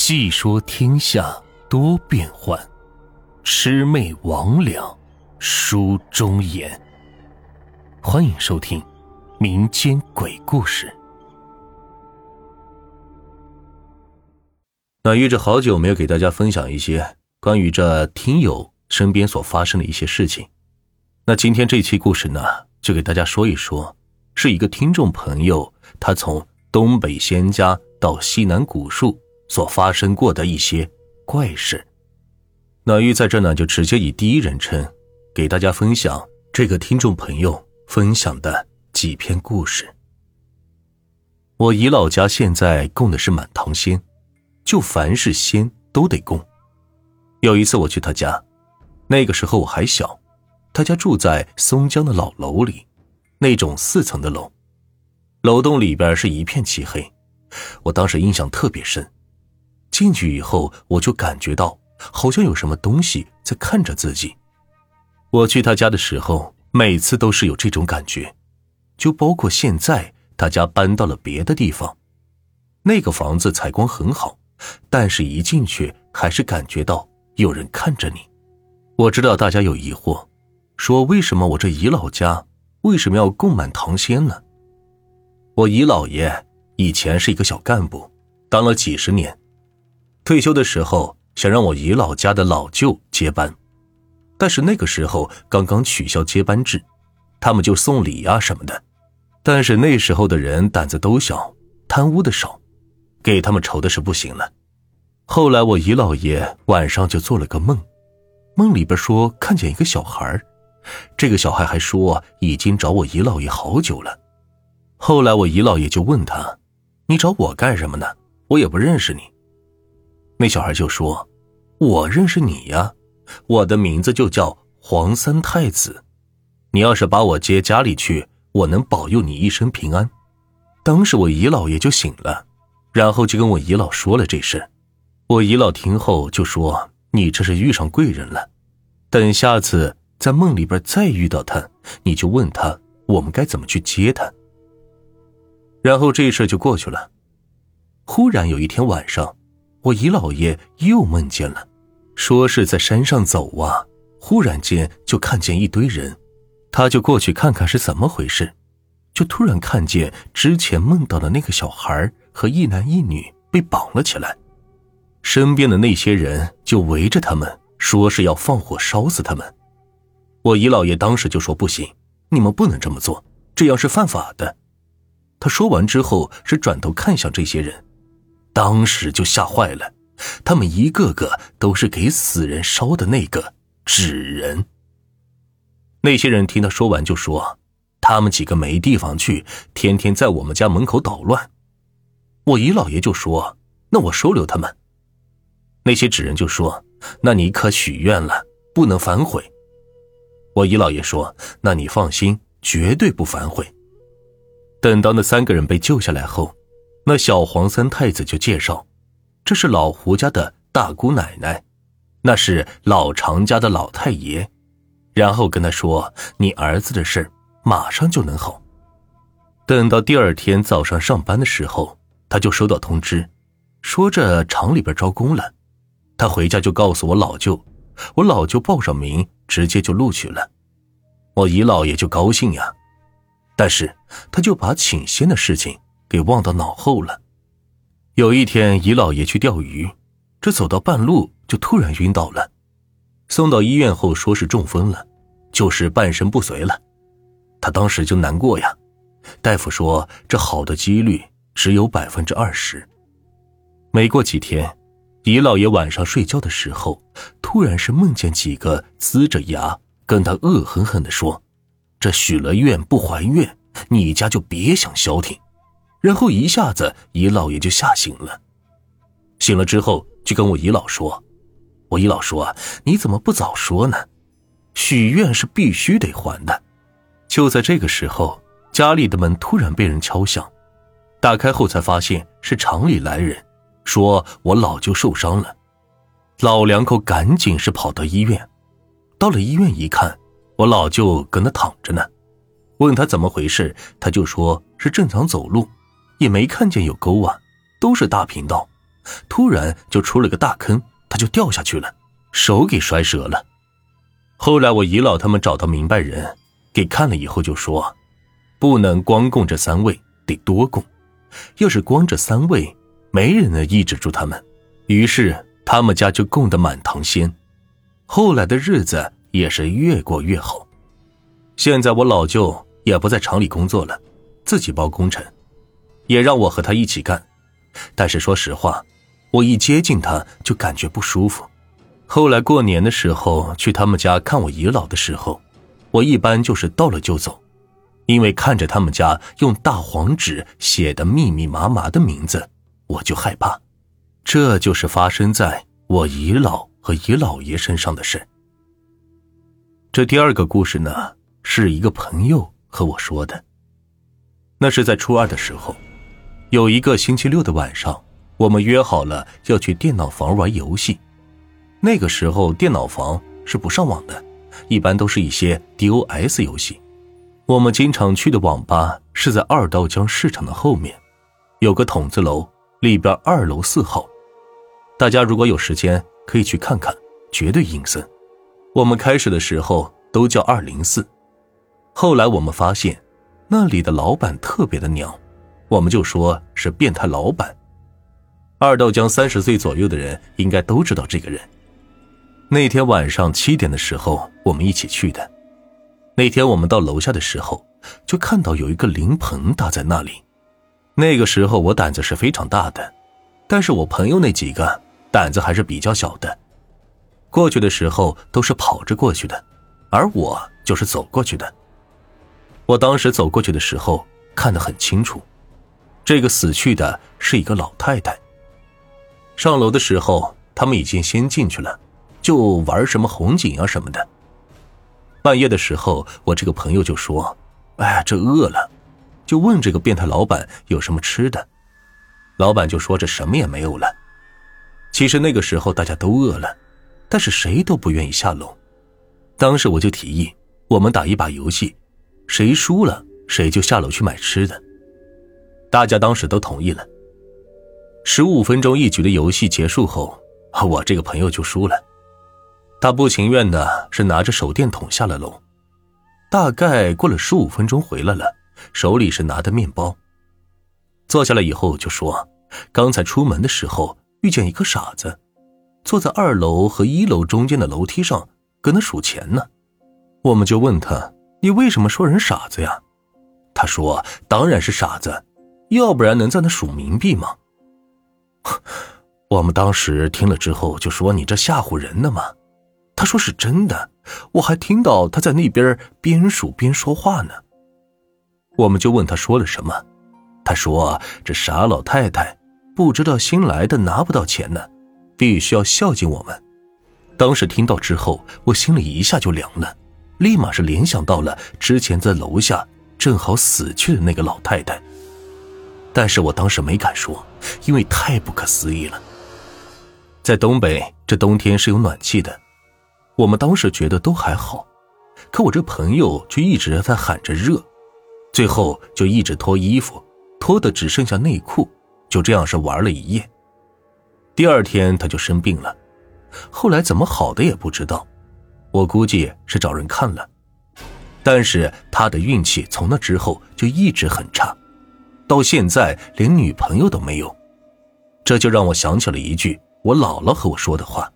细说天下多变幻，魑魅魍魉书中言。欢迎收听民间鬼故事。那约着好久没有给大家分享一些关于这听友身边所发生的一些事情，那今天这期故事呢，就给大家说一说，是一个听众朋友他从东北仙家到西南古树。所发生过的一些怪事，那玉在这呢，就直接以第一人称给大家分享这个听众朋友分享的几篇故事。我姨老家现在供的是满堂仙，就凡是仙都得供。有一次我去他家，那个时候我还小，他家住在松江的老楼里，那种四层的楼，楼栋里边是一片漆黑，我当时印象特别深。进去以后，我就感觉到好像有什么东西在看着自己。我去他家的时候，每次都是有这种感觉，就包括现在他家搬到了别的地方，那个房子采光很好，但是一进去还是感觉到有人看着你。我知道大家有疑惑，说为什么我这姨老家为什么要供满堂仙呢？我姨姥爷以前是一个小干部，当了几十年。退休的时候想让我姨老家的老舅接班，但是那个时候刚刚取消接班制，他们就送礼呀什么的。但是那时候的人胆子都小，贪污的少，给他们愁的是不行了。后来我姨老爷晚上就做了个梦，梦里边说看见一个小孩，这个小孩还说已经找我姨老爷好久了。后来我姨老爷就问他：“你找我干什么呢？我也不认识你。”那小孩就说：“我认识你呀，我的名字就叫黄三太子。你要是把我接家里去，我能保佑你一生平安。”当时我姨姥爷就醒了，然后就跟我姨姥说了这事。我姨姥听后就说：“你这是遇上贵人了，等下次在梦里边再遇到他，你就问他我们该怎么去接他。”然后这事就过去了。忽然有一天晚上。我姨姥爷又梦见了，说是在山上走啊，忽然间就看见一堆人，他就过去看看是怎么回事，就突然看见之前梦到的那个小孩和一男一女被绑了起来，身边的那些人就围着他们，说是要放火烧死他们。我姨姥爷当时就说不行，你们不能这么做，这样是犯法的。他说完之后是转头看向这些人。当时就吓坏了，他们一个个都是给死人烧的那个纸人。那些人听他说完就说：“他们几个没地方去，天天在我们家门口捣乱。”我姨老爷就说：“那我收留他们。”那些纸人就说：“那你可许愿了，不能反悔。”我姨老爷说：“那你放心，绝对不反悔。”等到那三个人被救下来后。那小黄三太子就介绍，这是老胡家的大姑奶奶，那是老常家的老太爷，然后跟他说：“你儿子的事马上就能好。”等到第二天早上上班的时候，他就收到通知，说这厂里边招工了。他回家就告诉我老舅，我老舅报上名，直接就录取了。我姨姥爷就高兴呀，但是他就把请仙的事情。给忘到脑后了。有一天，姨老爷去钓鱼，这走到半路就突然晕倒了，送到医院后说是中风了，就是半身不遂了。他当时就难过呀，大夫说这好的几率只有百分之二十。没过几天，姨老爷晚上睡觉的时候，突然是梦见几个呲着牙跟他恶狠狠地说：“这许了愿不还愿，你家就别想消停。”然后一下子，姨老爷就吓醒了。醒了之后，就跟我姨老说：“我姨老说，你怎么不早说呢？许愿是必须得还的。”就在这个时候，家里的门突然被人敲响，打开后才发现是厂里来人，说我老舅受伤了。老两口赶紧是跑到医院，到了医院一看，我老舅搁那躺着呢。问他怎么回事，他就说是正常走路。也没看见有沟啊，都是大平道，突然就出了个大坑，他就掉下去了，手给摔折了。后来我姨姥他们找到明白人，给看了以后就说，不能光供这三位，得多供。要是光这三位，没人能抑制住他们。于是他们家就供得满堂鲜，后来的日子也是越过越好。现在我老舅也不在厂里工作了，自己包工程，也让我和他一起干。但是说实话，我一接近他就感觉不舒服。后来过年的时候去他们家看我姨姥的时候，我一般就是到了就走，因为看着他们家用大黄纸写的密密麻麻的名字，我就害怕。这就是发生在我姨姥和姨姥爷身上的事。这第二个故事呢，是一个朋友和我说的。那是在初二的时候，有一个星期六的晚上，我们约好了要去电脑房玩游戏。那个时候电脑房是不上网的，一般都是一些 DOS 游戏。我们经常去的网吧是在二道江市场的后面，有个筒子楼，里边二楼四号。大家如果有时间可以去看看，绝对阴森。我们开始的时候都叫二零四，后来我们发现那里的老板特别的娘，我们就说是变态老板。二道江三十岁左右的人应该都知道这个人。那天晚上七点的时候，我们一起去的。那天我们到楼下的时候，就看到有一个灵棚搭在那里。那个时候我胆子是非常大的，但是我朋友那几个胆子还是比较小的。过去的时候都是跑着过去的，而我就是走过去的。我当时走过去的时候看得很清楚，这个死去的是一个老太太。上楼的时候，他们已经先进去了。就玩什么红警啊什么的。半夜的时候，我这个朋友就说：“哎，这饿了。”就问这个变态老板有什么吃的。老板就说：“这什么也没有了。”其实那个时候大家都饿了，但是谁都不愿意下楼。当时我就提议，我们打一把游戏，谁输了谁就下楼去买吃的。大家当时都同意了。十五分钟一局的游戏结束后，我这个朋友就输了。他不情愿的是拿着手电筒下了楼，大概过了十五分钟回来了，手里是拿的面包。坐下来以后就说，刚才出门的时候遇见一个傻子，坐在二楼和一楼中间的楼梯上，搁那数钱呢。我们就问他，你为什么说人傻子呀？他说，当然是傻子，要不然能在那数冥币吗？我们当时听了之后就说，你这吓唬人呢吗？他说是真的，我还听到他在那边边数边说话呢。我们就问他说了什么，他说这傻老太太不知道新来的拿不到钱呢，必须要孝敬我们。当时听到之后，我心里一下就凉了，立马是联想到了之前在楼下正好死去的那个老太太。但是我当时没敢说，因为太不可思议了。在东北，这冬天是有暖气的。我们当时觉得都还好，可我这朋友却一直在喊着热，最后就一直脱衣服，脱的只剩下内裤，就这样是玩了一夜。第二天他就生病了，后来怎么好的也不知道，我估计是找人看了。但是他的运气从那之后就一直很差，到现在连女朋友都没有。这就让我想起了一句我姥姥和我说的话：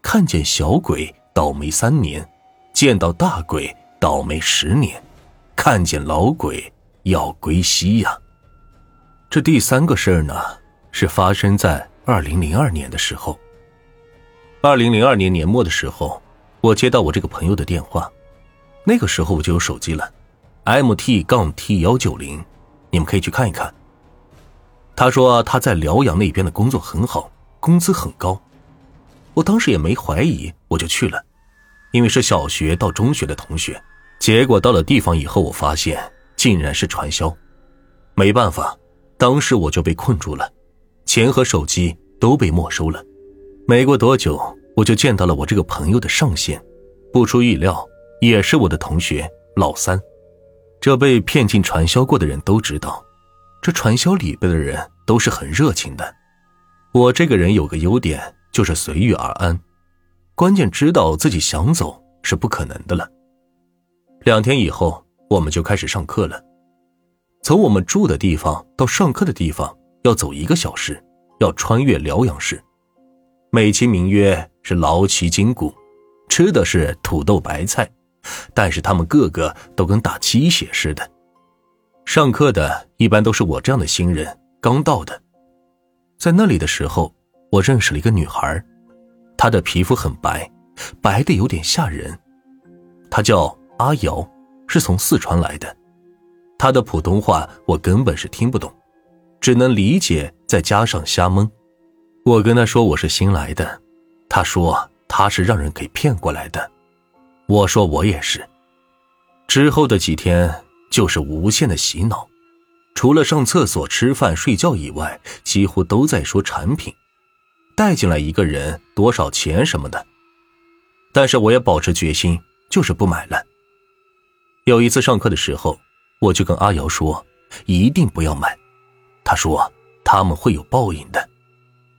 看见小鬼。倒霉三年，见到大鬼倒霉十年，看见老鬼要归西呀。这第三个事儿呢，是发生在二零零二年的时候。二零零二年年末的时候，我接到我这个朋友的电话，那个时候我就有手机了，MT 杠 T 幺九零，你们可以去看一看。他说他在辽阳那边的工作很好，工资很高。我当时也没怀疑，我就去了。因为是小学到中学的同学，结果到了地方以后，我发现竟然是传销，没办法，当时我就被困住了，钱和手机都被没收了。没过多久，我就见到了我这个朋友的上线，不出意料，也是我的同学老三。这被骗进传销过的人都知道，这传销里边的人都是很热情的，我这个人有个优点，就是随遇而安。关键知道自己想走是不可能的了。两天以后，我们就开始上课了。从我们住的地方到上课的地方要走一个小时，要穿越辽阳市，美其名曰是劳其筋骨，吃的是土豆白菜，但是他们个个都跟打鸡血似的。上课的一般都是我这样的新人，刚到的。在那里的时候，我认识了一个女孩，她的皮肤很白，白的有点吓人。她叫阿瑶，是从四川来的。她的普通话我根本是听不懂，只能理解再加上瞎蒙。我跟她说我是新来的，她说她是让人给骗过来的。我说我也是。之后的几天就是无限的洗脑。除了上厕所、吃饭、睡觉以外，几乎都在说产品，带进来一个人多少钱什么的。但是我也保持决心，就是不买了。有一次上课的时候，我就跟阿瑶说：“一定不要买。”他说：“他们会有报应的。”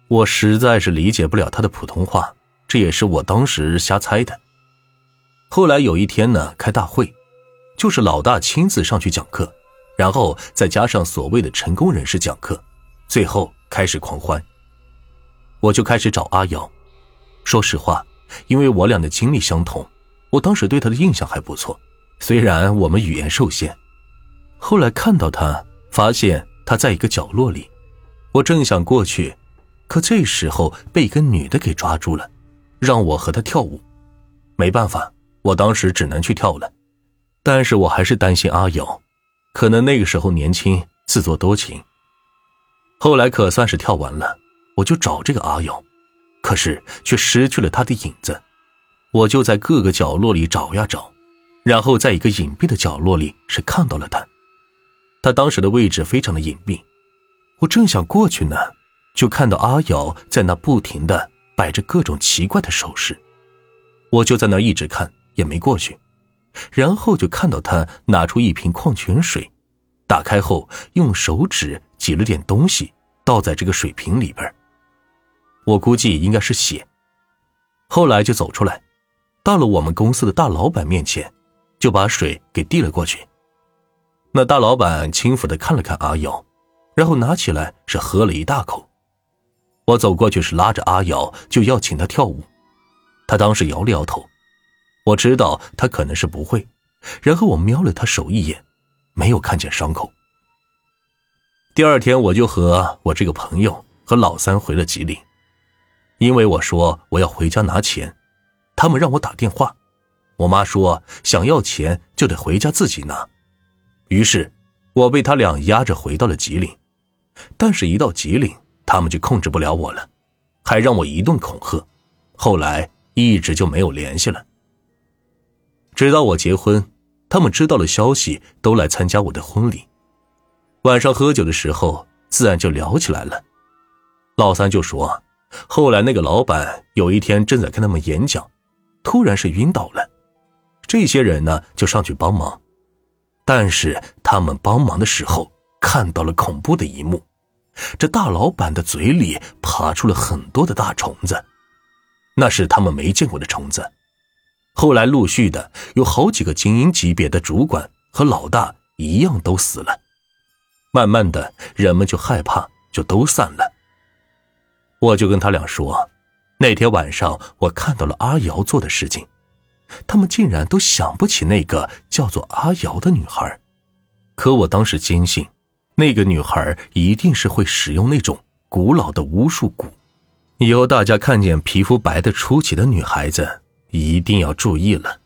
我实在是理解不了他的普通话，这也是我当时瞎猜的。后来有一天呢，开大会，就是老大亲自上去讲课。然后再加上所谓的成功人士讲课，最后开始狂欢。我就开始找阿瑶。说实话，因为我俩的经历相同，我当时对他的印象还不错。虽然我们语言受限，后来看到他，发现他在一个角落里，我正想过去，可这时候被一个女的给抓住了，让我和她跳舞。没办法，我当时只能去跳了。但是我还是担心阿瑶。可能那个时候年轻自作多情，后来可算是跳完了，我就找这个阿瑶，可是却失去了她的影子。我就在各个角落里找呀找，然后在一个隐蔽的角落里是看到了她。她当时的位置非常的隐蔽，我正想过去呢，就看到阿瑶在那不停的摆着各种奇怪的手势，我就在那一直看，也没过去。然后就看到他拿出一瓶矿泉水，打开后用手指挤了点东西，倒在这个水瓶里边。我估计应该是血。后来就走出来，到了我们公司的大老板面前，就把水给递了过去。那大老板轻抚的看了看阿瑶，然后拿起来是喝了一大口。我走过去是拉着阿瑶就要请她跳舞，她当时摇了摇头。我知道他可能是不会，然后我瞄了他手一眼，没有看见伤口。第二天我就和我这个朋友和老三回了吉林，因为我说我要回家拿钱，他们让我打电话，我妈说想要钱就得回家自己拿，于是我被他俩压着回到了吉林，但是，一到吉林，他们就控制不了我了，还让我一顿恐吓，后来一直就没有联系了。直到我结婚，他们知道了消息，都来参加我的婚礼。晚上喝酒的时候，自然就聊起来了。老三就说，后来那个老板有一天正在跟他们演讲，突然是晕倒了。这些人呢就上去帮忙，但是他们帮忙的时候看到了恐怖的一幕：这大老板的嘴里爬出了很多的大虫子，那是他们没见过的虫子。后来陆续的有好几个精英级别的主管和老大一样都死了，慢慢的人们就害怕，就都散了。我就跟他俩说，那天晚上我看到了阿瑶做的事情，他们竟然都想不起那个叫做阿瑶的女孩，可我当时坚信，那个女孩一定是会使用那种古老的巫术蛊。以后大家看见皮肤白的出奇的女孩子。一定要注意了。